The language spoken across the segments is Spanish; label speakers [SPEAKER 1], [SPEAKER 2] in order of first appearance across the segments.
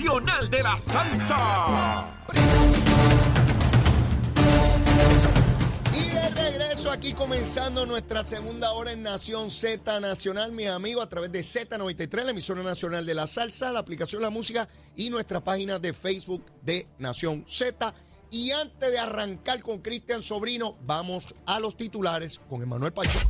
[SPEAKER 1] Nacional de la Salsa.
[SPEAKER 2] Y de regreso aquí comenzando nuestra segunda hora en Nación Z Nacional, mis amigos, a través de Z93, la emisora nacional de la salsa, la aplicación La Música y nuestra página de Facebook de Nación Z. Y antes de arrancar con Cristian Sobrino, vamos a los titulares con Emanuel Pacheco.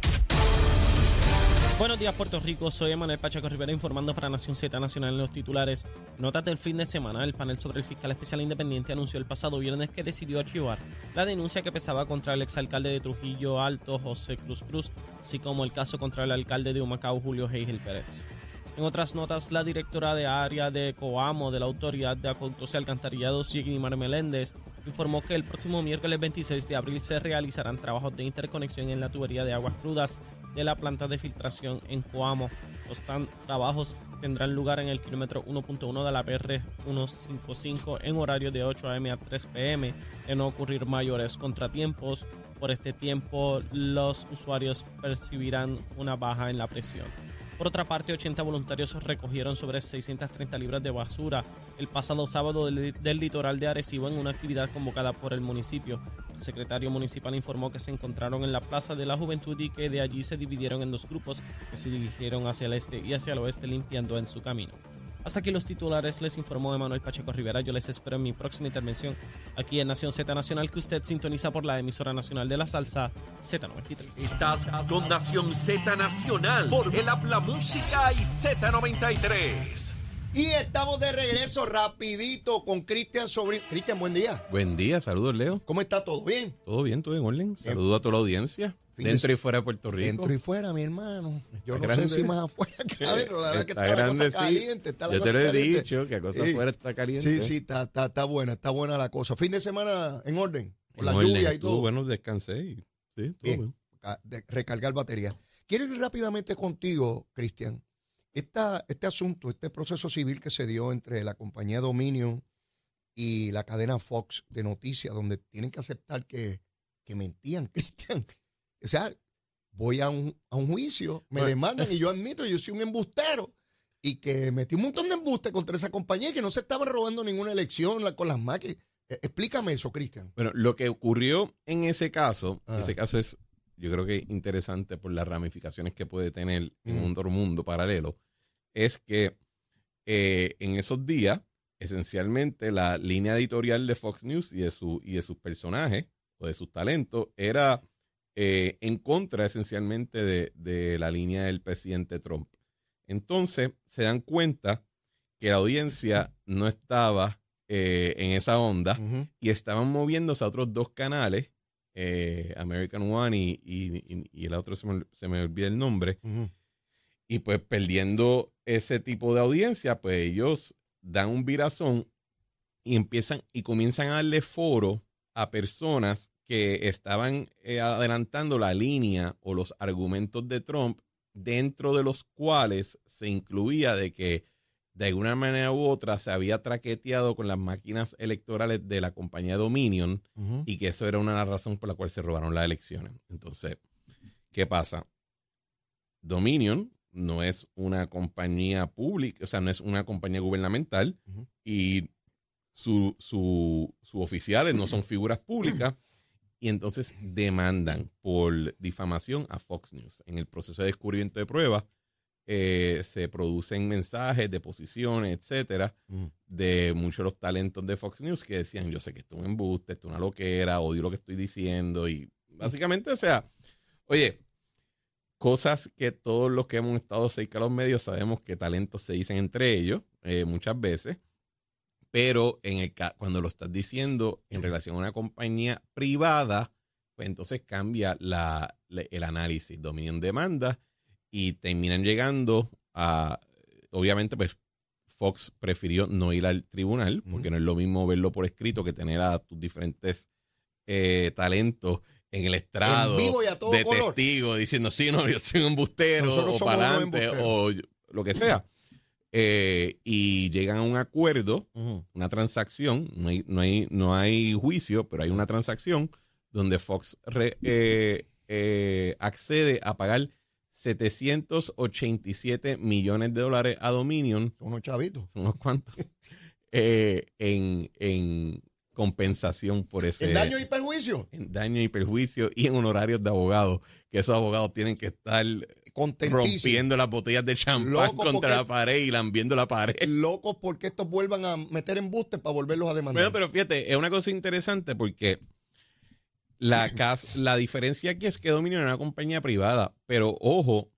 [SPEAKER 3] Buenos días, Puerto Rico. Soy Emanuel Pacheco Rivera informando para Nación Z Nacional en los titulares. Notas del fin de semana. El panel sobre el fiscal especial independiente anunció el pasado viernes que decidió archivar la denuncia que pesaba contra el exalcalde de Trujillo Alto, José Cruz Cruz, así como el caso contra el alcalde de Humacao, Julio Heigel Pérez. En otras notas, la directora de área de Coamo de la Autoridad de Acueductos y Alcantarillados, Mar Meléndez, informó que el próximo miércoles 26 de abril se realizarán trabajos de interconexión en la tubería de aguas crudas de la planta de filtración en Coamo. Los trabajos tendrán lugar en el kilómetro 1.1 de la PR 155 en horario de 8 a.m. a 3 p.m. De no ocurrir mayores contratiempos, por este tiempo los usuarios percibirán una baja en la presión. Por otra parte, 80 voluntarios recogieron sobre 630 libras de basura el pasado sábado del, litoral de Arecibo en una actividad convocada por el municipio. El secretario municipal informó que se encontraron en la Plaza de la Juventud y que de allí se dividieron en dos grupos que se dirigieron hacia el este y hacia el oeste limpiando en su camino. Hasta aquí los titulares, les informó Emanuel Pacheco Rivera. Yo les espero en mi próxima intervención aquí en Nación Z Nacional, que usted sintoniza por la emisora nacional de la salsa Z93.
[SPEAKER 1] Estás con Nación Z Nacional por el Habla Música y Z93.
[SPEAKER 2] Y estamos de regreso rapidito con Cristian Sobrino. Cristian, buen día.
[SPEAKER 4] Buen día, saludos Leo.
[SPEAKER 2] ¿Cómo está todo? ¿Bien?
[SPEAKER 4] Todo bien, todo en orden. Saludos a toda la audiencia. Dentro y fuera de Puerto Rico.
[SPEAKER 2] Dentro y fuera, mi hermano. Yo no sé si más afuera que adentro. La verdad que está, la cosa caliente. Está
[SPEAKER 4] la Yo te lo he dicho, que a cosa afuera está caliente.
[SPEAKER 2] Sí, sí, está, está, está, buena, está buena la cosa. Fin de semana en orden, con la lluvia y todo.
[SPEAKER 4] bueno, descansé y sí, todo bien.
[SPEAKER 2] recargar batería. Quiero ir rápidamente contigo, Cristian. Este asunto, este proceso civil que se dio entre la compañía Dominion y la cadena Fox de noticias, donde tienen que aceptar que, que mentían, Cristian o sea, voy a un, juicio, me demandan y yo admito que yo soy un embustero y que metí un montón de embustes contra esa compañía y que no se estaba robando ninguna elección con las máquinas. E, explícame eso, Cristian.
[SPEAKER 4] Bueno, lo que ocurrió en ese caso, ah. ese caso es, yo creo que interesante por las ramificaciones que puede tener en un otro mundo paralelo, es que eh, en esos días, esencialmente, la línea editorial de Fox News y de, su, y de sus personajes o de sus talentos era eh, en contra esencialmente de, la línea del presidente Trump. Entonces se dan cuenta que la audiencia no estaba eh, en esa onda y estaban moviéndose a otros dos canales, eh, American One y, el otro se me, olvida el nombre. Y pues perdiendo ese tipo de audiencia, pues ellos dan un virazón y empiezan y comienzan a darle foro a personas que estaban eh, adelantando la línea o los argumentos de Trump, dentro de los cuales se incluía de que de alguna manera u otra se había traqueteado con las máquinas electorales de la compañía Dominion y que eso era una razón por la cual se robaron las elecciones. Entonces, ¿qué pasa? Dominion no es una compañía pública, o sea, no es una compañía gubernamental y sus su, oficiales no son figuras públicas y entonces demandan por difamación a Fox News. En el proceso de descubrimiento de pruebas eh, se producen mensajes, deposiciones, etcétera, mm. de muchos de los talentos de Fox News que decían: Yo sé que esto es un embuste, esto es una loquera, odio lo que estoy diciendo. Y básicamente, o sea, oye, cosas que todos los que hemos estado cerca de los medios sabemos que talentos se dicen entre ellos eh, muchas veces pero en el, cuando lo estás diciendo en relación a una compañía privada, pues entonces cambia la, el análisis, dominión demanda y terminan llegando a, obviamente pues Fox prefirió no ir al tribunal, porque no es lo mismo verlo por escrito que tener a tus diferentes eh, talentos en el estrado de testigo diciendo, sí, no, yo soy un embustero o para adelante o lo que sea. Eh, y llegan a un acuerdo, una transacción, no hay, no, hay, no hay juicio, pero hay una transacción donde Fox eh, accede a pagar 787 millones de dólares a Dominion.
[SPEAKER 2] Unos chavitos.
[SPEAKER 4] Unos cuantos. eh, en, en compensación por ese
[SPEAKER 2] ¿En daño y perjuicio?
[SPEAKER 4] en daño y perjuicio y en honorarios de abogados, que esos abogados tienen que estar rompiendo las botellas de champán contra
[SPEAKER 2] porque-
[SPEAKER 4] la pared y lambiendo la pared.
[SPEAKER 2] Locos porque estos vuelvan a meter embustes para volverlos a demandar.
[SPEAKER 4] Bueno, pero fíjate, es una cosa interesante porque la, la diferencia aquí es que Dominion es una compañía privada, pero ojo,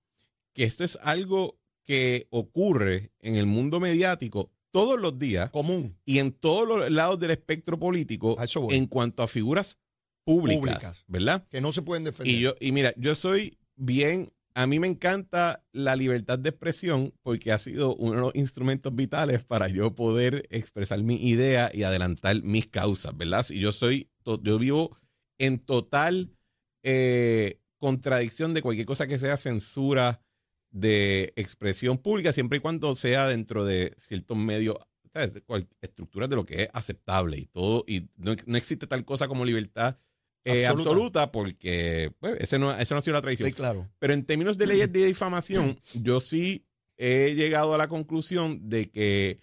[SPEAKER 4] que esto es algo que ocurre en el mundo mediático todos los días
[SPEAKER 2] común.
[SPEAKER 4] y en todos los lados del espectro político en cuanto a figuras públicas,
[SPEAKER 2] Públicas.
[SPEAKER 4] ¿verdad?
[SPEAKER 2] Que no se pueden defender.
[SPEAKER 4] Y yo, y mira, yo soy bien, a mí me encanta la libertad de expresión porque ha sido uno de los instrumentos vitales para yo poder expresar mi idea y adelantar mis causas, ¿verdad? Y yo soy, yo vivo en total eh, contradicción de cualquier cosa que sea censura de expresión pública, siempre y cuando sea dentro de ciertos medios, estructuras de lo que es aceptable y todo, y no, no existe tal cosa como libertad eh,
[SPEAKER 2] Absoluta.
[SPEAKER 4] absoluta. porque pues, ese no, esa no ha sido la tradición.
[SPEAKER 2] Sí, claro.
[SPEAKER 4] Pero en términos de leyes de difamación, yo sí he llegado a la conclusión de que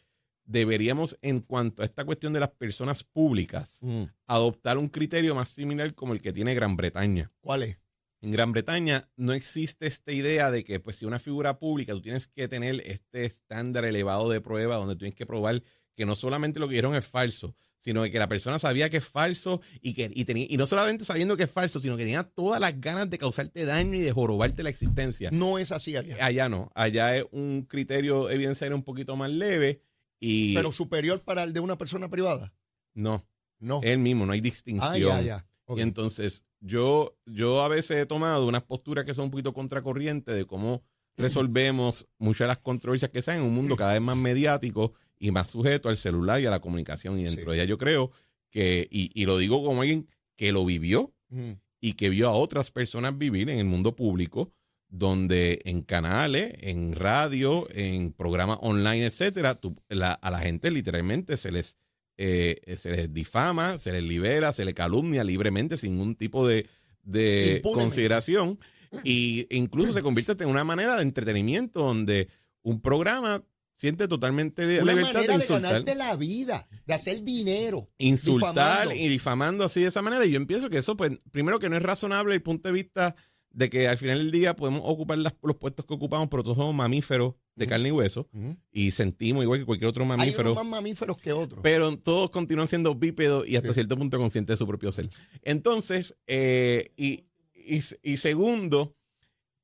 [SPEAKER 4] deberíamos, en cuanto a esta cuestión de las personas públicas,
[SPEAKER 2] Mm.
[SPEAKER 4] adoptar un criterio más similar como el que tiene Gran Bretaña.
[SPEAKER 2] ¿Cuál es?
[SPEAKER 4] En Gran Bretaña no existe esta idea de que, pues, si una figura pública, tú tienes que tener este estándar elevado de prueba donde tú tienes que probar que no solamente lo que dijeron es falso, sino que la persona sabía que es falso y que y tenía y no solamente sabiendo que es falso, sino que tenía todas las ganas de causarte daño y de jorobarte la existencia.
[SPEAKER 2] No es así allá.
[SPEAKER 4] Allá no, allá es un criterio evidenciario un poquito más leve y
[SPEAKER 2] Pero superior para el de una persona privada.
[SPEAKER 4] no,
[SPEAKER 2] No.
[SPEAKER 4] el mismo, no hay distinción.
[SPEAKER 2] ah, ya, ya.
[SPEAKER 4] Y entonces, yo, yo a veces he tomado unas posturas que son un poquito contracorriente de cómo resolvemos muchas de las controversias que sean en un mundo cada vez más mediático y más sujeto al celular y a la comunicación. Y dentro
[SPEAKER 2] Sí.
[SPEAKER 4] de ella yo creo que, y, y lo digo como alguien que lo vivió
[SPEAKER 2] Mm.
[SPEAKER 4] y que vio a otras personas vivir en el mundo público, donde en canales, en radio, en programas online, etcétera, tú- la- a la gente literalmente se les, eh, se les difama, se les libera, se les calumnia libremente sin ningún tipo de, de consideración. Y incluso se convierte en una manera de entretenimiento donde un programa siente totalmente la
[SPEAKER 2] Una
[SPEAKER 4] libertad
[SPEAKER 2] manera
[SPEAKER 4] de
[SPEAKER 2] de, ganarte la vida, de hacer dinero.
[SPEAKER 4] insultar
[SPEAKER 2] difamando.
[SPEAKER 4] y difamando así de esa manera. Y yo empiezo que eso, pues, primero que no es razonable el punto de vista de que al final del día podemos ocupar las- los puestos que ocupamos, pero todos somos mamíferos de carne y hueso y sentimos igual que cualquier otro
[SPEAKER 2] Hay
[SPEAKER 4] mamífero.
[SPEAKER 2] unos más mamíferos que otros.
[SPEAKER 4] Pero todos continúan siendo bípedos y hasta
[SPEAKER 2] Sí.
[SPEAKER 4] cierto punto conscientes de su propio ser. Entonces, eh, y, y, y segundo,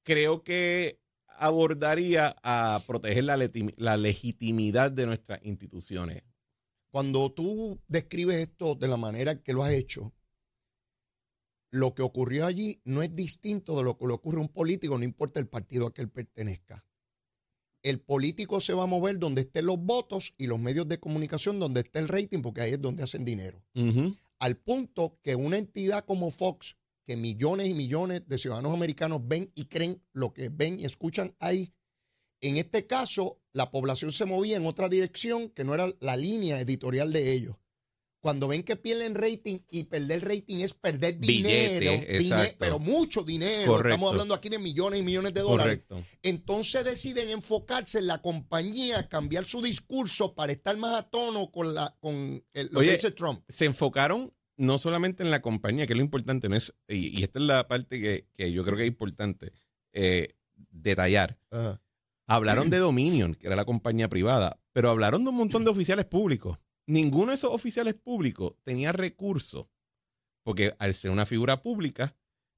[SPEAKER 4] creo que abordaría a proteger la legitimidad de nuestras instituciones.
[SPEAKER 2] Cuando tú describes esto de la manera que lo has hecho, lo que ocurrió allí no es distinto de lo que le ocurre a un político, no importa el partido a que él pertenezca. El político se va a mover donde estén los votos y los medios de comunicación donde esté el rating, porque ahí es donde hacen dinero. Al punto que una entidad como Fox, que millones y millones de ciudadanos americanos ven y creen lo que ven y escuchan ahí, en este caso la población se movía en otra dirección que no era la línea editorial de ellos. Cuando ven que pierden rating y perder rating es perder
[SPEAKER 4] Billete,
[SPEAKER 2] dinero, pero mucho dinero,
[SPEAKER 4] Correcto.
[SPEAKER 2] estamos hablando aquí de millones y millones de dólares.
[SPEAKER 4] Correcto.
[SPEAKER 2] Entonces deciden enfocarse en la compañía, cambiar su discurso para estar más a tono con, la, con el- lo
[SPEAKER 4] Oye,
[SPEAKER 2] que dice Trump.
[SPEAKER 4] se enfocaron no solamente en la compañía, que es lo importante, no es, y, y esta es la parte que, que yo creo que es importante eh, detallar. Hablaron de Dominion, que era la compañía privada, pero hablaron de un montón de oficiales públicos. Ninguno de esos oficiales públicos tenía recursos, porque al ser una figura pública,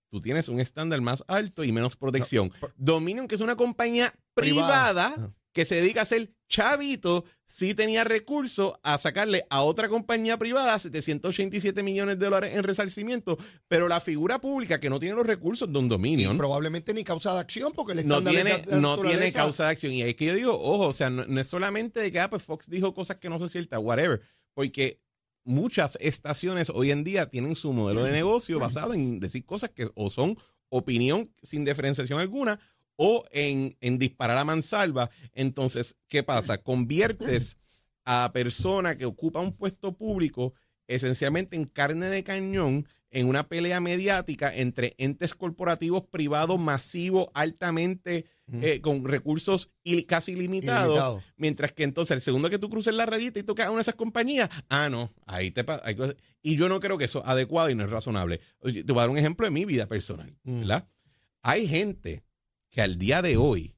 [SPEAKER 4] tú tienes un estándar más alto y menos protección. Dominion, que es una compañía
[SPEAKER 2] Privada.
[SPEAKER 4] Que se dedica a ser chavito, sí tenía recursos a sacarle a otra compañía privada 787 millones de dólares en resarcimiento, pero la figura pública que no tiene los recursos de un
[SPEAKER 2] Y
[SPEAKER 4] Dominion
[SPEAKER 2] probablemente ni causa de acción porque el
[SPEAKER 4] no tiene,
[SPEAKER 2] de-
[SPEAKER 4] no tiene causa de acción. Y es que yo digo, ojo, o sea, no, no es solamente de que ah, pues Fox dijo cosas que no son ciertas, whatever, porque muchas estaciones hoy en día tienen su modelo de negocio basado en decir cosas que o son opinión sin diferenciación alguna o en, en disparar a mansalva. Entonces, ¿qué pasa? Conviertes a persona que ocupa un puesto público esencialmente en carne de cañón en una pelea mediática entre entes corporativos privados masivos, altamente eh, con recursos il- casi ilimitados,
[SPEAKER 2] Ilimitado.
[SPEAKER 4] mientras que entonces el segundo que tú cruces la rayita y tocas a una de esas compañías, ah, no, ahí te pasa. Y yo no creo que eso es adecuado y no es razonable. Te voy a dar un ejemplo de mi vida personal,
[SPEAKER 2] Mm.
[SPEAKER 4] ¿verdad? Hay gente que al día de hoy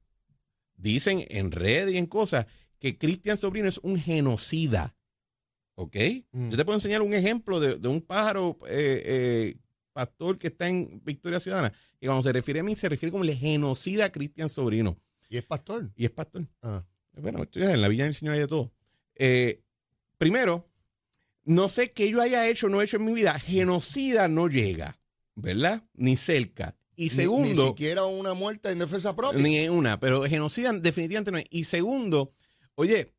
[SPEAKER 4] dicen en redes y en cosas que Cristian Sobrino es un genocida. ¿Ok?
[SPEAKER 2] Mm.
[SPEAKER 4] Yo te puedo enseñar un ejemplo de, de un pájaro eh, eh, pastor que está en Victoria Ciudadana, que cuando se refiere a mí, se refiere como el genocida Cristian Sobrino.
[SPEAKER 2] Y es pastor.
[SPEAKER 4] Y es pastor.
[SPEAKER 2] Ah.
[SPEAKER 4] Bueno, en la Villa del Señor hay de todo. Eh, primero, no sé qué yo haya hecho o no he hecho en mi vida. Genocida no llega, ¿verdad? Ni cerca. Y segundo,
[SPEAKER 2] Ni, siquiera una muerte en defensa propia.
[SPEAKER 4] ni una, pero genocida definitivamente no es. Y segundo, oye,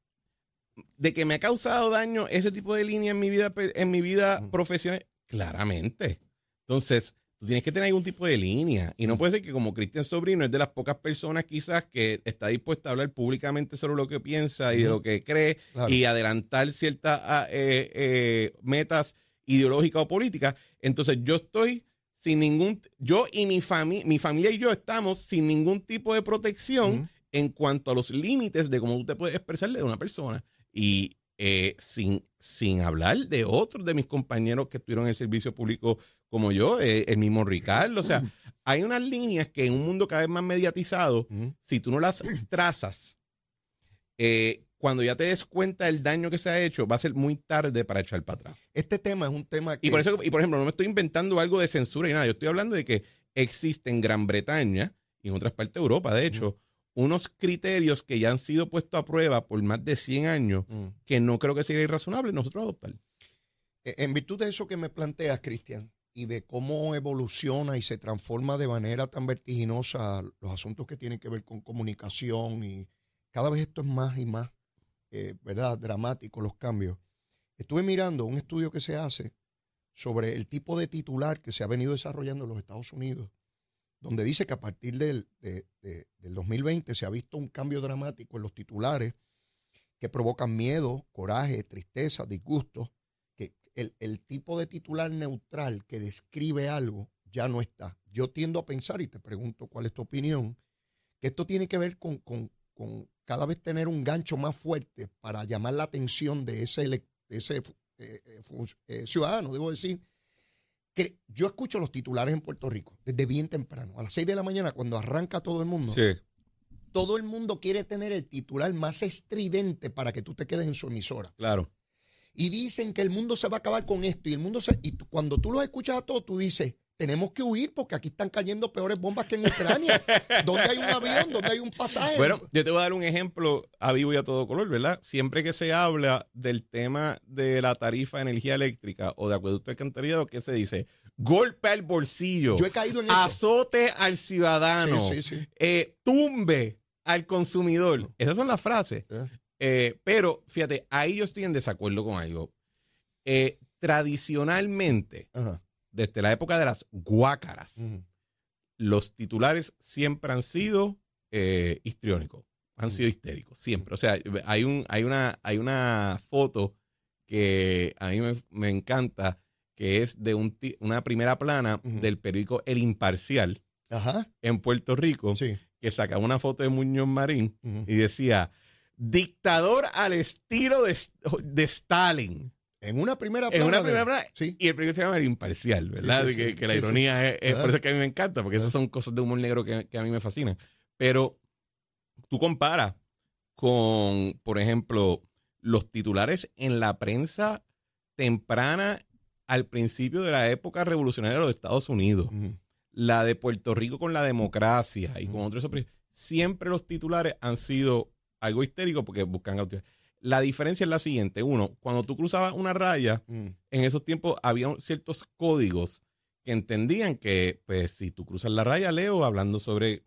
[SPEAKER 4] de que me ha causado daño ese tipo de línea en mi vida, en mi vida
[SPEAKER 2] Mm.
[SPEAKER 4] profesional, claramente. Entonces, tú tienes que tener algún tipo de línea. Y no puede ser que como Cristian Sobrino es de las pocas personas quizás que está dispuesta a hablar públicamente sobre lo que piensa y de lo que cree
[SPEAKER 2] Claro.
[SPEAKER 4] y adelantar ciertas ah, eh, eh, metas ideológicas o políticas. Entonces, yo estoy sin ningún, yo y mi familia, mi familia y yo estamos sin ningún tipo de protección en cuanto a los límites de cómo tú te puedes expresarle de una persona. Y eh, sin, sin hablar de otros de mis compañeros que estuvieron en el servicio público como yo, eh, el mismo Ricardo. O sea, hay unas líneas que en un mundo cada vez más mediatizado, si tú no las trazas, eh, cuando ya te des cuenta del daño que se ha hecho, va a ser muy tarde para echar para atrás.
[SPEAKER 2] Este tema es un tema que.
[SPEAKER 4] Y por eso, y por ejemplo, no me estoy inventando algo de censura y nada. Yo estoy hablando de que existe en Gran Bretaña y en otras partes de Europa, de hecho, unos criterios que ya han sido puestos a prueba por más de 100 años
[SPEAKER 2] Mm.
[SPEAKER 4] que no creo que sería irrazonable nosotros adoptar.
[SPEAKER 2] Eh, En virtud de eso que me planteas, Cristian, y de cómo evoluciona y se transforma de manera tan vertiginosa los asuntos que tienen que ver con comunicación y cada vez esto es más y más, eh, ¿verdad? Dramático los cambios. Estuve mirando un estudio que se hace sobre el tipo de titular que se ha venido desarrollando en los Estados Unidos, donde dice que a partir del, de- de- del 2020 se ha visto un cambio dramático en los titulares que provocan miedo, coraje, tristeza, disgusto, que el, el tipo de titular neutral que describe algo ya no está. Yo tiendo a pensar, y te pregunto cuál es tu opinión, que esto tiene que ver con- con cada vez tener un gancho más fuerte para llamar la atención de ese, elec- de ese eh, eh, eh, ciudadano, debo decir. Que yo escucho los titulares en Puerto Rico desde bien temprano, a las 6 de la mañana, cuando arranca todo el mundo todo el mundo quiere tener el titular más estridente para que tú te quedes en su emisora.
[SPEAKER 4] claro.
[SPEAKER 2] Y dicen que el mundo se va a acabar con esto. Y el mundo se. Y tú- cuando tú los escuchas a todos, tú dices. Tenemos que huir porque aquí están cayendo peores bombas que en Ucrania. donde hay un avión, donde hay un pasaje.
[SPEAKER 4] Bueno, yo te voy a dar un ejemplo a vivo y a todo color, ¿verdad? Siempre que se habla del tema de la tarifa de energía eléctrica o de acueducto alcantarillado, ¿qué se dice? Golpe al bolsillo.
[SPEAKER 2] yo he caído en eso.
[SPEAKER 4] azote al ciudadano,
[SPEAKER 2] Sí, sí, sí.
[SPEAKER 4] eh, tumbe al consumidor. Esas son las frases.
[SPEAKER 2] Eh.
[SPEAKER 4] Eh, pero fíjate, ahí yo estoy en desacuerdo con algo. Eh, tradicionalmente,
[SPEAKER 2] Ajá.
[SPEAKER 4] Desde la época de las guácaras, los titulares siempre han sido eh, histriónicos, han sido histéricos, siempre. O sea, hay, un, hay, una, hay una foto que a mí me, me encanta, que es de un, una primera plana del periódico El Imparcial
[SPEAKER 2] Ajá.
[SPEAKER 4] en Puerto Rico,
[SPEAKER 2] Sí.
[SPEAKER 4] que sacaba una foto de Muñoz Marín y decía, dictador al estilo de, de Stalin.
[SPEAKER 2] En una primera
[SPEAKER 4] En una
[SPEAKER 2] plana
[SPEAKER 4] primera plana.
[SPEAKER 2] Sí.
[SPEAKER 4] Y el periódico se llama El Imparcial, ¿verdad?
[SPEAKER 2] Sí, sí,
[SPEAKER 4] que, la ironía es, es por eso que a mí me encanta, porque esas son cosas de humor negro que, que a mí me fascinan. Pero tú comparas con, por ejemplo, los titulares en la prensa temprana al principio de la época revolucionaria de los Estados Unidos, la de Puerto Rico con la democracia y con otros, siempre los titulares han sido algo histérico porque buscan autoridad. La diferencia es la siguiente. Uno, cuando tú cruzabas una raya,
[SPEAKER 2] Ujú.
[SPEAKER 4] en esos tiempos había ciertos códigos que entendían que, pues, si tú cruzas la raya, Leo, hablando sobre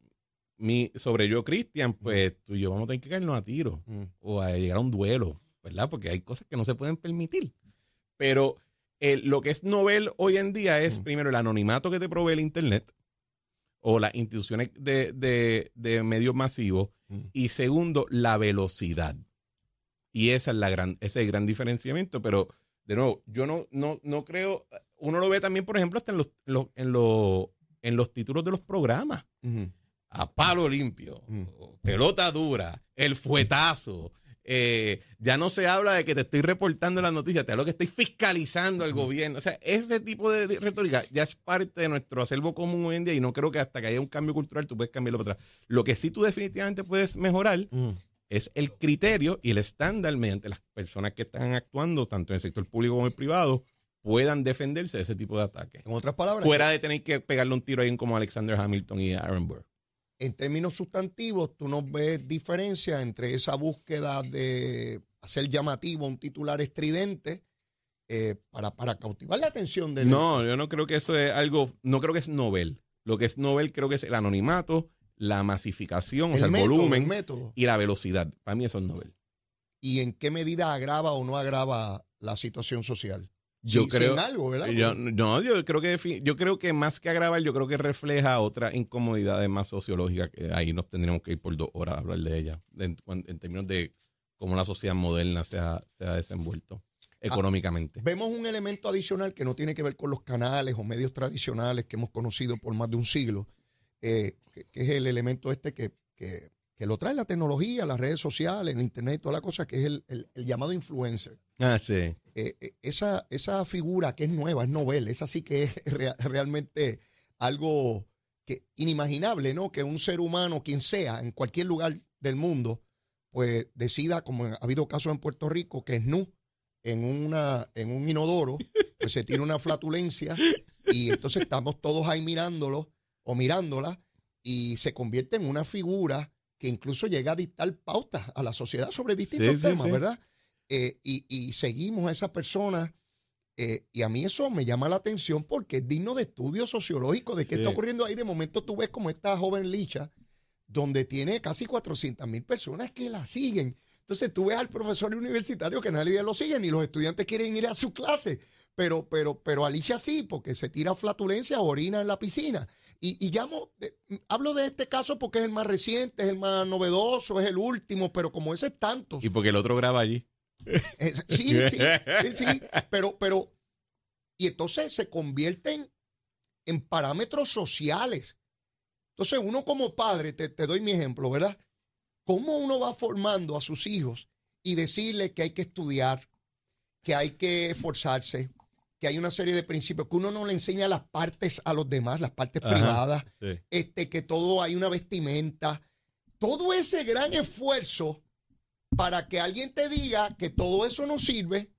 [SPEAKER 4] mi, sobre yo, Cristian, pues tú y yo vamos a tener que caernos a tiro
[SPEAKER 2] Ujú.
[SPEAKER 4] o a llegar a un duelo, ¿verdad? Porque hay cosas que no se pueden permitir. Pero eh, lo que es novel hoy en día es,
[SPEAKER 2] Mm.
[SPEAKER 4] primero, el anonimato que te provee el Internet o las instituciones de, de- de medios masivos
[SPEAKER 2] Mm.
[SPEAKER 4] y segundo, la velocidad. Y esa es la gran, ese es el gran diferenciamiento, pero de nuevo, yo no, no, no creo, uno lo ve también, por ejemplo, hasta en los, los- en los, en los títulos de los programas. A palo limpio,
[SPEAKER 2] Mm.
[SPEAKER 4] pelota dura, el fuetazo. eh, ya no se habla de que te estoy reportando las noticias, te hablo que estoy fiscalizando al gobierno. O sea, ese tipo de retórica ya es parte de nuestro acervo común hoy en día y no creo que hasta que haya un cambio cultural tú puedes cambiarlo para atrás. Lo que sí tú definitivamente puedes mejorar
[SPEAKER 2] Ujú.
[SPEAKER 4] Es el criterio y el estándar mediante las personas que están actuando, tanto en el sector público como en el privado, puedan defenderse de ese tipo de ataques.
[SPEAKER 2] En otras palabras,
[SPEAKER 4] Fuera de tener que pegarle un tiro a alguien como Alexander Hamilton y Aaron Burr.
[SPEAKER 2] en términos sustantivos, tú no ves diferencia entre esa búsqueda de hacer llamativo un titular estridente eh, para, para cautivar la atención del
[SPEAKER 4] No, yo no creo que eso es algo, no creo que es novel. Lo que es novel creo que es el anonimato, la masificación, o sea, el
[SPEAKER 2] método,
[SPEAKER 4] volumen
[SPEAKER 2] el
[SPEAKER 4] y la velocidad. Para mí eso es novel.
[SPEAKER 2] y en qué medida agrava o no agrava la situación social.
[SPEAKER 4] Yo
[SPEAKER 2] Sí,
[SPEAKER 4] creo-
[SPEAKER 2] sin algo, ¿verdad?
[SPEAKER 4] Yo, no, yo creo que yo creo que más que agravar, yo creo que refleja otras incomodidades más sociológicas que ahí nos tendríamos que ir por dos horas a hablar de ellas, en, términos de cómo la sociedad moderna se ha, se ha desenvuelto económicamente.
[SPEAKER 2] Vemos un elemento adicional que no tiene que ver con los canales o medios tradicionales que hemos conocido por más de un siglo, eh, que, que es el elemento este que, que- que lo trae la tecnología, las redes sociales, el internet, toda la cosa, que es el, el- el llamado influencer.
[SPEAKER 4] Ah, sí.
[SPEAKER 2] Eh, eh, esa, esa figura que es nueva, es novel, esa sí que es rea- realmente algo que inimaginable, ¿no? Que un ser humano, quien sea, en cualquier lugar del mundo, pues decida, como ha habido casos en Puerto Rico, que es nu en, una, en un inodoro, pues se tira una flatulencia y entonces estamos todos ahí mirándolo o mirándola y se convierte en una figura que incluso llega a dictar pautas a la sociedad sobre distintos
[SPEAKER 4] Sí,
[SPEAKER 2] temas,
[SPEAKER 4] sí.
[SPEAKER 2] ¿verdad? Eh, y, y seguimos a esa persona. eh, y a mí eso me llama la atención porque es digno de estudio sociológico de qué está ocurriendo ahí. De momento tú ves como esta joven Licha, donde tiene casi 400 mil personas que la siguen. Entonces tú ves al profesor universitario que nadie lo sigue, ni los estudiantes quieren ir a su clase. Pero, pero, pero Alicia sí, porque se tira flatulencia, orina en la piscina. Y, y llamo, de- hablo de este caso porque es el más reciente, es el más novedoso, es el último, pero como ese es tantos.
[SPEAKER 4] Y porque el otro graba allí.
[SPEAKER 2] Eh, Sí, sí, sí, sí, pero, pero, y entonces se convierten en parámetros sociales. Entonces uno como padre, te, te doy mi ejemplo, ¿verdad? ¿Cómo uno va formando a sus hijos y decirle que hay que estudiar, que hay que esforzarse, que hay una serie de principios, que uno no le enseña las partes a los demás, las partes
[SPEAKER 4] Ajá,
[SPEAKER 2] privadas,
[SPEAKER 4] sí.
[SPEAKER 2] este, que todo hay una vestimenta, todo ese gran esfuerzo para que alguien te diga que todo eso no sirve,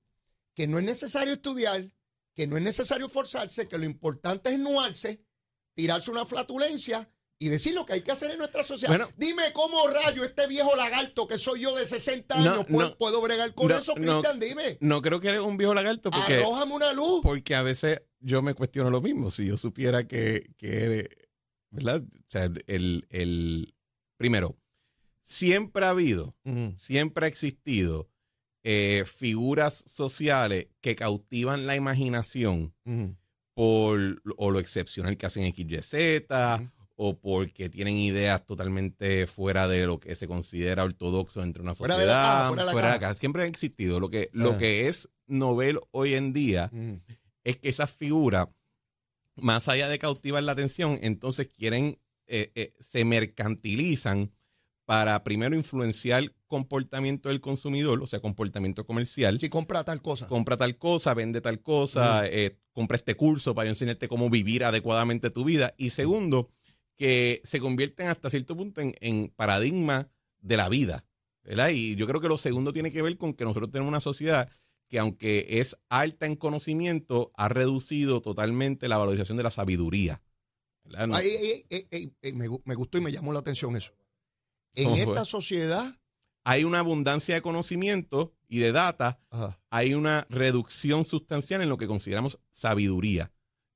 [SPEAKER 2] que no es necesario estudiar, que no es necesario esforzarse, que lo importante es nuarse, tirarse una flatulencia y decir lo que hay que hacer en nuestra sociedad.
[SPEAKER 4] Bueno.
[SPEAKER 2] Dime cómo rayo este viejo lagarto que soy yo de 60
[SPEAKER 4] No,
[SPEAKER 2] años puedo,
[SPEAKER 4] no.
[SPEAKER 2] puedo bregar con
[SPEAKER 4] No,
[SPEAKER 2] eso. Cristian, dime.
[SPEAKER 4] No creo que eres un viejo lagarto porque,
[SPEAKER 2] Arrójame una luz.
[SPEAKER 4] porque a veces yo me cuestiono lo mismo. Si yo supiera que, que eres, ¿verdad? O sea, el, el, primero, siempre ha habido, siempre ha existido eh, figuras sociales que cautivan la imaginación por o lo excepcional que hacen XYZ o porque tienen ideas totalmente fuera de lo que se considera ortodoxo entre una
[SPEAKER 2] Fuera
[SPEAKER 4] sociedad,
[SPEAKER 2] de la caja, fuera de la
[SPEAKER 4] fuera de
[SPEAKER 2] caja.
[SPEAKER 4] Siempre ha existido. Lo que, lo
[SPEAKER 2] Ah.
[SPEAKER 4] que es novel hoy en día es que esas figuras, más allá de cautivar la atención, entonces quieren, eh, eh, se mercantilizan para primero influenciar comportamiento del consumidor, o sea, comportamiento comercial.
[SPEAKER 2] Si compra tal cosa.
[SPEAKER 4] Compra tal cosa, vende tal cosa, eh, compra este curso para enseñarte cómo vivir adecuadamente tu vida. Y segundo, que se convierten hasta cierto punto en, en paradigma de la vida. ¿verdad? Y yo creo que lo segundo tiene que ver con que nosotros tenemos una sociedad que aunque es alta en conocimiento, ha reducido totalmente la valorización de la sabiduría. ¿verdad? No-
[SPEAKER 2] Ay, ay, ay, ay, ay, me, gu- me gustó y me llamó la atención eso. En esta sociedad,
[SPEAKER 4] Hay una abundancia de conocimiento y de data
[SPEAKER 2] ajá,
[SPEAKER 4] hay una reducción sustancial en lo que consideramos sabiduría,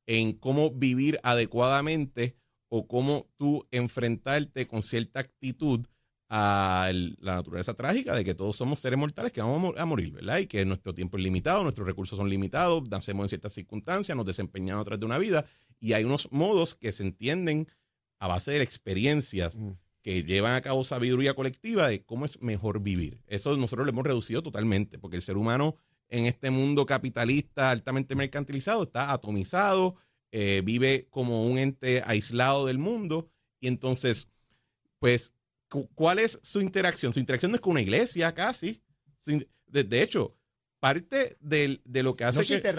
[SPEAKER 4] en cómo vivir adecuadamente o cómo tú enfrentarte con cierta actitud a la naturaleza trágica de que todos somos seres mortales que vamos a mor- a morir, ¿verdad? Y que nuestro tiempo es limitado, nuestros recursos son limitados, nacemos en ciertas circunstancias, nos desempeñamos a través de una vida y hay unos modos que se entienden a base de experiencias
[SPEAKER 2] Mm.
[SPEAKER 4] que llevan a cabo sabiduría colectiva de cómo es mejor vivir. Eso nosotros lo hemos reducido totalmente, porque el ser humano en este mundo capitalista altamente mercantilizado, está atomizado, eh, vive como un ente aislado del mundo y entonces, pues, ¿cuál es su interacción? Su interacción no es con una iglesia casi. De, hecho, parte de, lo que hace...
[SPEAKER 2] No, si, te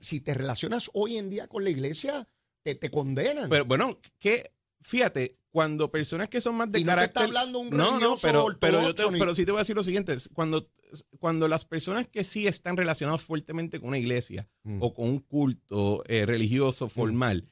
[SPEAKER 2] si te relacionas hoy en día con la iglesia, te, te condenan.
[SPEAKER 4] Pero bueno, que fíjate, cuando personas que son más de
[SPEAKER 2] y
[SPEAKER 4] no
[SPEAKER 2] está hablando un no, no,
[SPEAKER 4] pero, pero, yo pero sí te voy a decir lo siguiente, cuando, cuando las personas que sí están relacionadas fuertemente con una iglesia mm. o con un culto eh, religioso mm. formal,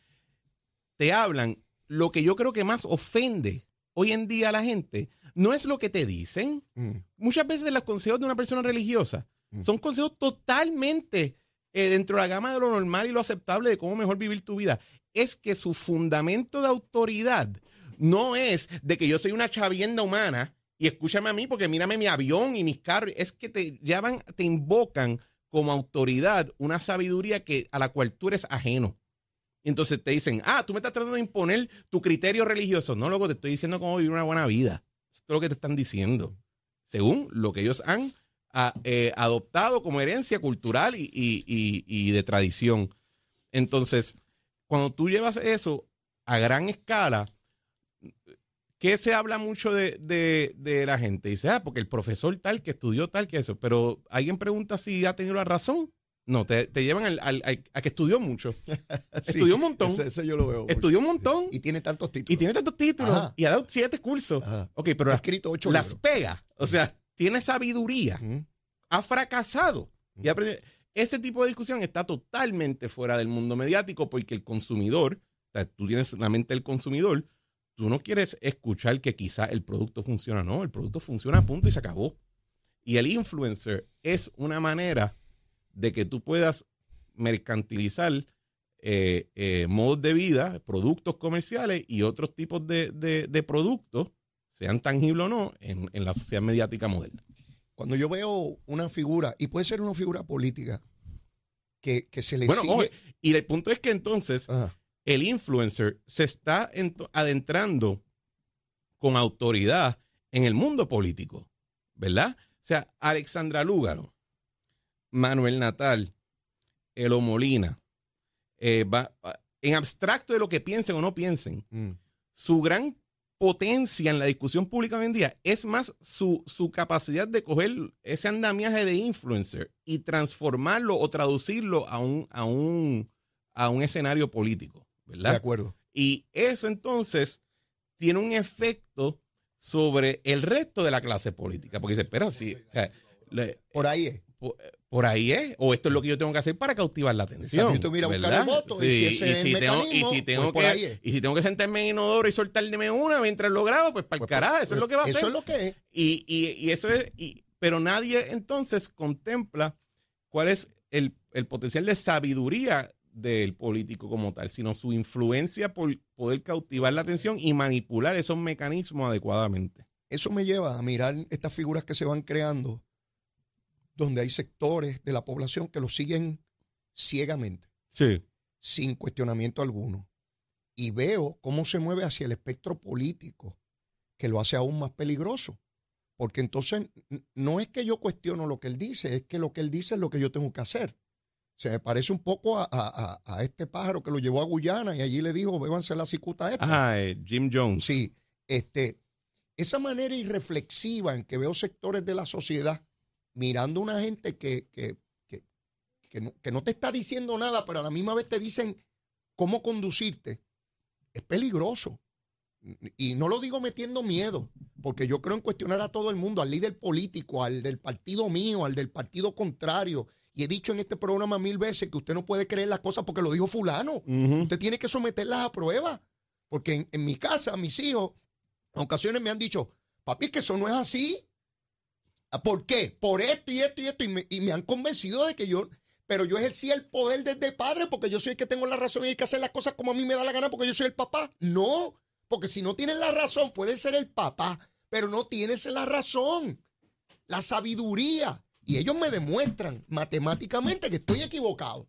[SPEAKER 4] te hablan, lo que yo creo que más ofende hoy en día a la gente no es lo que te dicen. Mm. Muchas veces los consejos de una persona religiosa son consejos totalmente eh, dentro de la gama de lo normal y lo aceptable de cómo mejor vivir tu vida. Es que su fundamento de autoridad no es de que yo soy una chavienda humana y escúchame a mí porque mírame mi avión y mis carros. Es que te llaman, te invocan como autoridad una sabiduría que, a la cual tú eres ajeno. Entonces te dicen, ah, tú me estás tratando de imponer tu criterio religioso. No, luego te estoy diciendo cómo vivir una buena vida. Esto es lo que te están diciendo. Según lo que ellos han eh, adoptado como herencia cultural y de tradición. Entonces, cuando tú llevas eso a gran escala, ¿Qué se habla mucho de, la gente? Dice, ah, porque el profesor tal que estudió tal que eso. Pero alguien pregunta si ha tenido la razón. No, te, llevan al, a que estudió mucho. estudió un montón.
[SPEAKER 2] Eso, yo lo veo.
[SPEAKER 4] Estudió un montón.
[SPEAKER 2] Y tiene tantos títulos.
[SPEAKER 4] Y tiene tantos títulos. Y ha dado siete cursos. Ok, pero
[SPEAKER 2] ha escrito ocho
[SPEAKER 4] las pega. O sea, tiene sabiduría. Ha fracasado. Y Ese tipo de discusión está totalmente fuera del mundo mediático porque el consumidor, o sea, tú tienes la mente del consumidor, tú no quieres escuchar que quizá el producto funciona, no, el producto funciona a punto y se acabó. Y el influencer es una manera de que tú puedas mercantilizar eh, eh, modos de vida, productos comerciales y otros tipos de, productos, sean tangibles o no, en, la sociedad mediática moderna.
[SPEAKER 2] Cuando yo veo una figura, y puede ser una figura política, que, se le
[SPEAKER 4] bueno, y el punto es que entonces el influencer se está adentrando con autoridad en el mundo político, ¿verdad? O sea, Alexandra Lúgaro, Manuel Natal, Elo Molina, eh, en abstracto de lo que piensen o no piensen, mm. su gran potencia en la discusión pública hoy en día es más su, su, capacidad de coger ese andamiaje de influencer y transformarlo o traducirlo a un, a un, a un escenario político. ¿verdad?
[SPEAKER 2] De acuerdo.
[SPEAKER 4] Y eso entonces tiene un efecto sobre el resto de la clase política, porque dice, espera, sí,
[SPEAKER 2] por ahí es.
[SPEAKER 4] Por, ahí es, o esto es lo que yo tengo que hacer para cautivar la atención.
[SPEAKER 2] yo tengo que ir a buscar el voto, y si ese es el mecanismo, y si tengo
[SPEAKER 4] pues que, Y si tengo que sentarme en inodoro y soltarme una mientras lo grabo, pues para el pues, carajo, eso es pues, lo que va a hacer.
[SPEAKER 2] Eso es lo que es.
[SPEAKER 4] Y, y, y eso es, y, pero nadie entonces contempla cuál es el, el potencial de sabiduría del político como tal, sino su influencia por poder cautivar la atención y manipular esos mecanismos adecuadamente.
[SPEAKER 2] Eso me lleva a mirar estas figuras que se van creando, donde hay sectores de la población que lo siguen ciegamente,
[SPEAKER 4] sí.
[SPEAKER 2] sin cuestionamiento alguno. Y veo cómo se mueve hacia el espectro político, que lo hace aún más peligroso. Porque entonces no es que yo cuestiono lo que él dice, es que lo que él dice es lo que yo tengo que hacer. Se me parece un poco a, este pájaro que lo llevó a Guyana y allí le dijo, bébanse la cicuta esta.
[SPEAKER 4] Ajá, eh, Jim Jones.
[SPEAKER 2] Sí, este, esa manera irreflexiva en que veo sectores de la sociedad mirando a una gente que, que, no, que no te está diciendo nada, pero a la misma vez te dicen cómo conducirte, es peligroso. Y no lo digo metiendo miedo, porque yo creo en cuestionar a todo el mundo, al líder político, al del partido mío, al del partido contrario, y he dicho en este programa mil veces que usted no puede creer las cosas porque lo dijo fulano. Usted tiene que someterlas a prueba. Porque en, mi casa, mis hijos, en ocasiones me han dicho, papi, que eso no es así. Ah, ¿Por qué? Por esto y esto y esto. Y me, han convencido de que yo, pero yo ejercí el poder desde padre porque yo soy el que tengo la razón y hay que hacer las cosas como a mí me da la gana porque yo soy el papá. No, porque si no tienes la razón, puede ser el papá, pero no tienes la razón. La sabiduría y ellos me demuestran matemáticamente que estoy equivocado.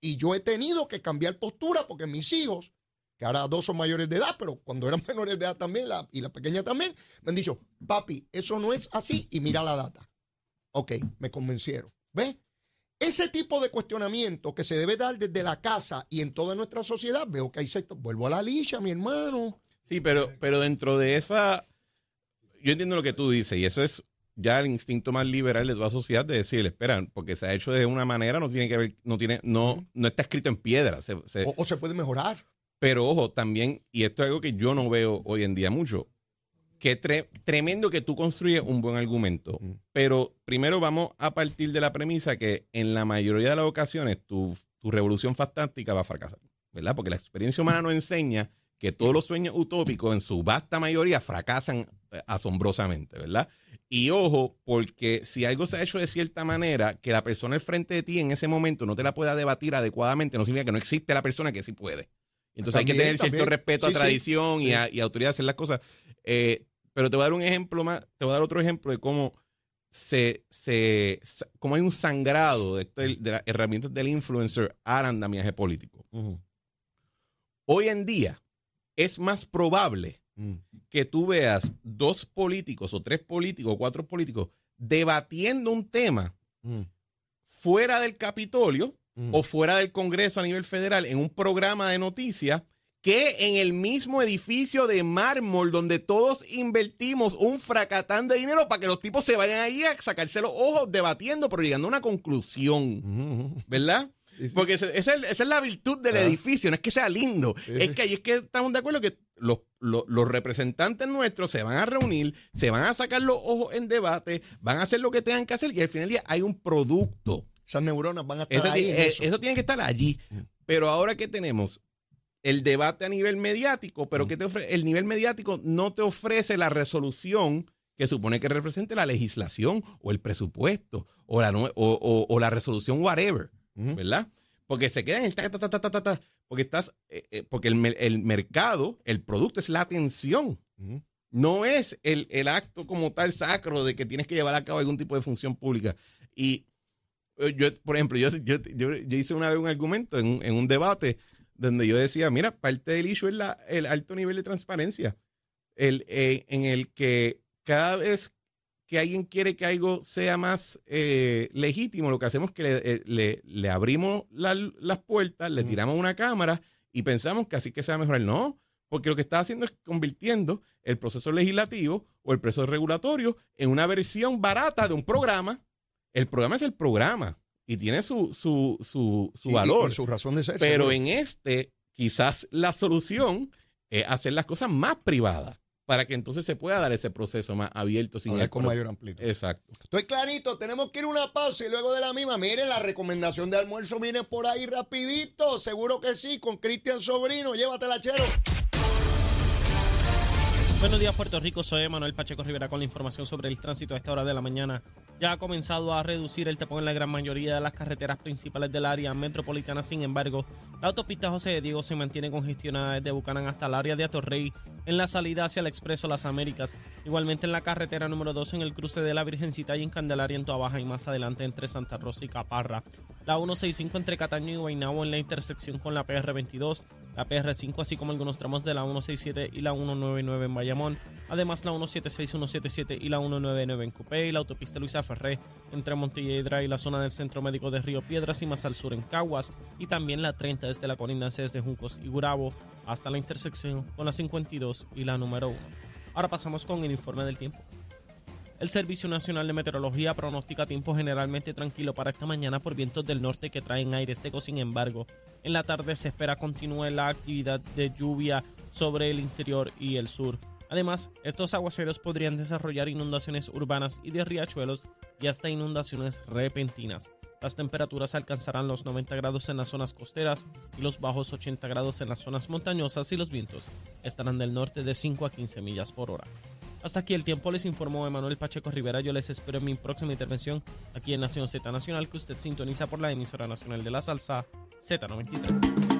[SPEAKER 2] Y yo he tenido que cambiar postura porque mis hijos, que ahora dos son mayores de edad, pero cuando eran menores de edad también, y la pequeña también, me han dicho, papi, eso no es así y mira la data. Ok, me convencieron. ¿Ves? Ese tipo de cuestionamiento que se debe dar desde la casa y en toda nuestra sociedad, veo que hay sectores. Vuelvo a la licha, mi hermano.
[SPEAKER 4] Sí, pero, pero dentro de esa, yo entiendo lo que tú dices y eso es ya el instinto más liberal de toda la sociedad de decirle, espera, porque se ha hecho de una manera, no tiene que ver, no tiene, no, no está escrito en piedra. Se, se-
[SPEAKER 2] O, o se puede mejorar.
[SPEAKER 4] Pero ojo, también, y esto es algo que yo no veo hoy en día mucho, que tre- tremendo que tú construyes un buen argumento,
[SPEAKER 2] Mm.
[SPEAKER 4] pero primero vamos a partir de la premisa que en la mayoría de las ocasiones tu, tu revolución fantástica va a fracasar, ¿verdad? Porque la experiencia humana nos enseña que todos los sueños utópicos en su vasta mayoría fracasan eh, asombrosamente, ¿verdad? Y ojo, porque si algo se ha hecho de cierta manera, que la persona al frente de ti en ese momento no te la pueda debatir adecuadamente, no significa que no existe la persona que sí puede. Entonces hay que
[SPEAKER 2] También,
[SPEAKER 4] tener cierto respeto
[SPEAKER 2] Sí,
[SPEAKER 4] a
[SPEAKER 2] sí.
[SPEAKER 4] tradición y, a, y autoridad de hacer las cosas. Eh, pero te voy a dar un ejemplo más, te voy a dar otro ejemplo de cómo se, se cómo hay un sangrado de, este- de las herramientas del influencer al andamiaje político. Hoy en día es más probable que tú veas dos políticos o tres políticos o cuatro políticos debatiendo un tema fuera del Capitolio o fuera del Congreso a nivel federal en un programa de noticias que en el mismo edificio de mármol donde todos invertimos un fracatán de dinero para que los tipos se vayan ahí a sacarse los ojos debatiendo, pero llegando a una conclusión, ¿verdad? Porque esa es, esa es la virtud del
[SPEAKER 2] Ah.
[SPEAKER 4] edificio, no es que sea lindo, es que ahí es que estamos de acuerdo que los, los- los representantes nuestros se van a reunir, se van a sacar los ojos en debate, van a hacer lo que tengan que hacer y al final del día hay un producto.
[SPEAKER 2] Esas neuronas van a estar
[SPEAKER 4] Eso,
[SPEAKER 2] ahí.
[SPEAKER 4] eh,
[SPEAKER 2] eso.
[SPEAKER 4] eso tiene que estar allí. Pero ahora que tenemos el debate a nivel mediático, pero que te ofrece, el nivel mediático no te ofrece la resolución que supone que represente la legislación o el presupuesto o la, o, o- o la resolución whatever. ¿verdad? Porque se queda en el ta, ta, ta, ta, ta, ta, ta, porque estás, eh, eh, porque el, el mercado, el producto es la atención. No es el, el acto como tal sacro de que tienes que llevar a cabo algún tipo de función pública. Y yo, por ejemplo, yo, yo, yo- hice una vez un argumento en un, en un debate donde yo decía, mira, parte del issue es la, el alto nivel de transparencia, el, eh, en el que cada vez que alguien quiere que algo sea más eh, legítimo, lo que hacemos es que le, eh, le- le abrimos la- las puertas, le tiramos una cámara y pensamos que así que se va a mejorar. No, porque lo que está haciendo es convirtiendo el proceso legislativo o el proceso regulatorio en una versión barata de un programa. El programa es el programa y tiene su, su, su, su
[SPEAKER 2] y-
[SPEAKER 4] valor.
[SPEAKER 2] y su razón de ser.
[SPEAKER 4] Pero en este, quizás la solución es hacer las cosas más privadas para que entonces se pueda dar ese proceso más abierto sin el
[SPEAKER 2] con mayor amplitud.
[SPEAKER 4] Exacto.
[SPEAKER 2] Estoy clarito, tenemos que ir a una pausa y luego de la misma, miren, la recomendación de almuerzo viene por ahí rapidito, seguro que sí, con Cristian Sobrino, llévatela, chero.
[SPEAKER 3] Buenos días, Puerto Rico. Soy Manuel Pacheco Rivera con la información sobre el tránsito a esta hora de la mañana. Ya ha comenzado a reducir el tapón en la gran mayoría de las carreteras principales del área metropolitana. Sin embargo, la autopista José de Diego se mantiene congestionada desde Bucanán hasta el área de Atorrey en la salida hacia el Expreso Las Américas. Igualmente en la carretera número 2 en el cruce de la Virgencita y en Candelaria en Baja y más adelante entre Santa Rosa y Caparra. La 165 entre Cataño y Guaynabo en la intersección con la PR22, la PR5 así como algunos tramos de la 167 y la 199 en Bayamón. Además la 176, 177 y la 199 en Cupé y la autopista Luisa Ferré entre Montelledra y la zona del Centro Médico de Río Piedras y más al sur en Caguas y también la 30 desde la colindancia desde Juncos y Gurabo hasta la intersección con la 52 y la número 1. Ahora pasamos con el informe del tiempo. El Servicio Nacional de Meteorología pronostica tiempo generalmente tranquilo para esta mañana por vientos del norte que traen aire seco. Sin embargo, en la tarde se espera continúe la actividad de lluvia sobre el interior y el sur. Además, estos aguaceros podrían desarrollar inundaciones urbanas y de riachuelos y hasta inundaciones repentinas. Las temperaturas alcanzarán los 90 grados en las zonas costeras y los bajos 80 grados en las zonas montañosas y los vientos estarán del norte de 5 a 15 millas por hora. Hasta aquí el tiempo, les informó Emanuel Pacheco Rivera. Yo les espero en mi próxima intervención aquí en Nación Z Nacional, que usted sintoniza por la emisora nacional de la salsa Z93.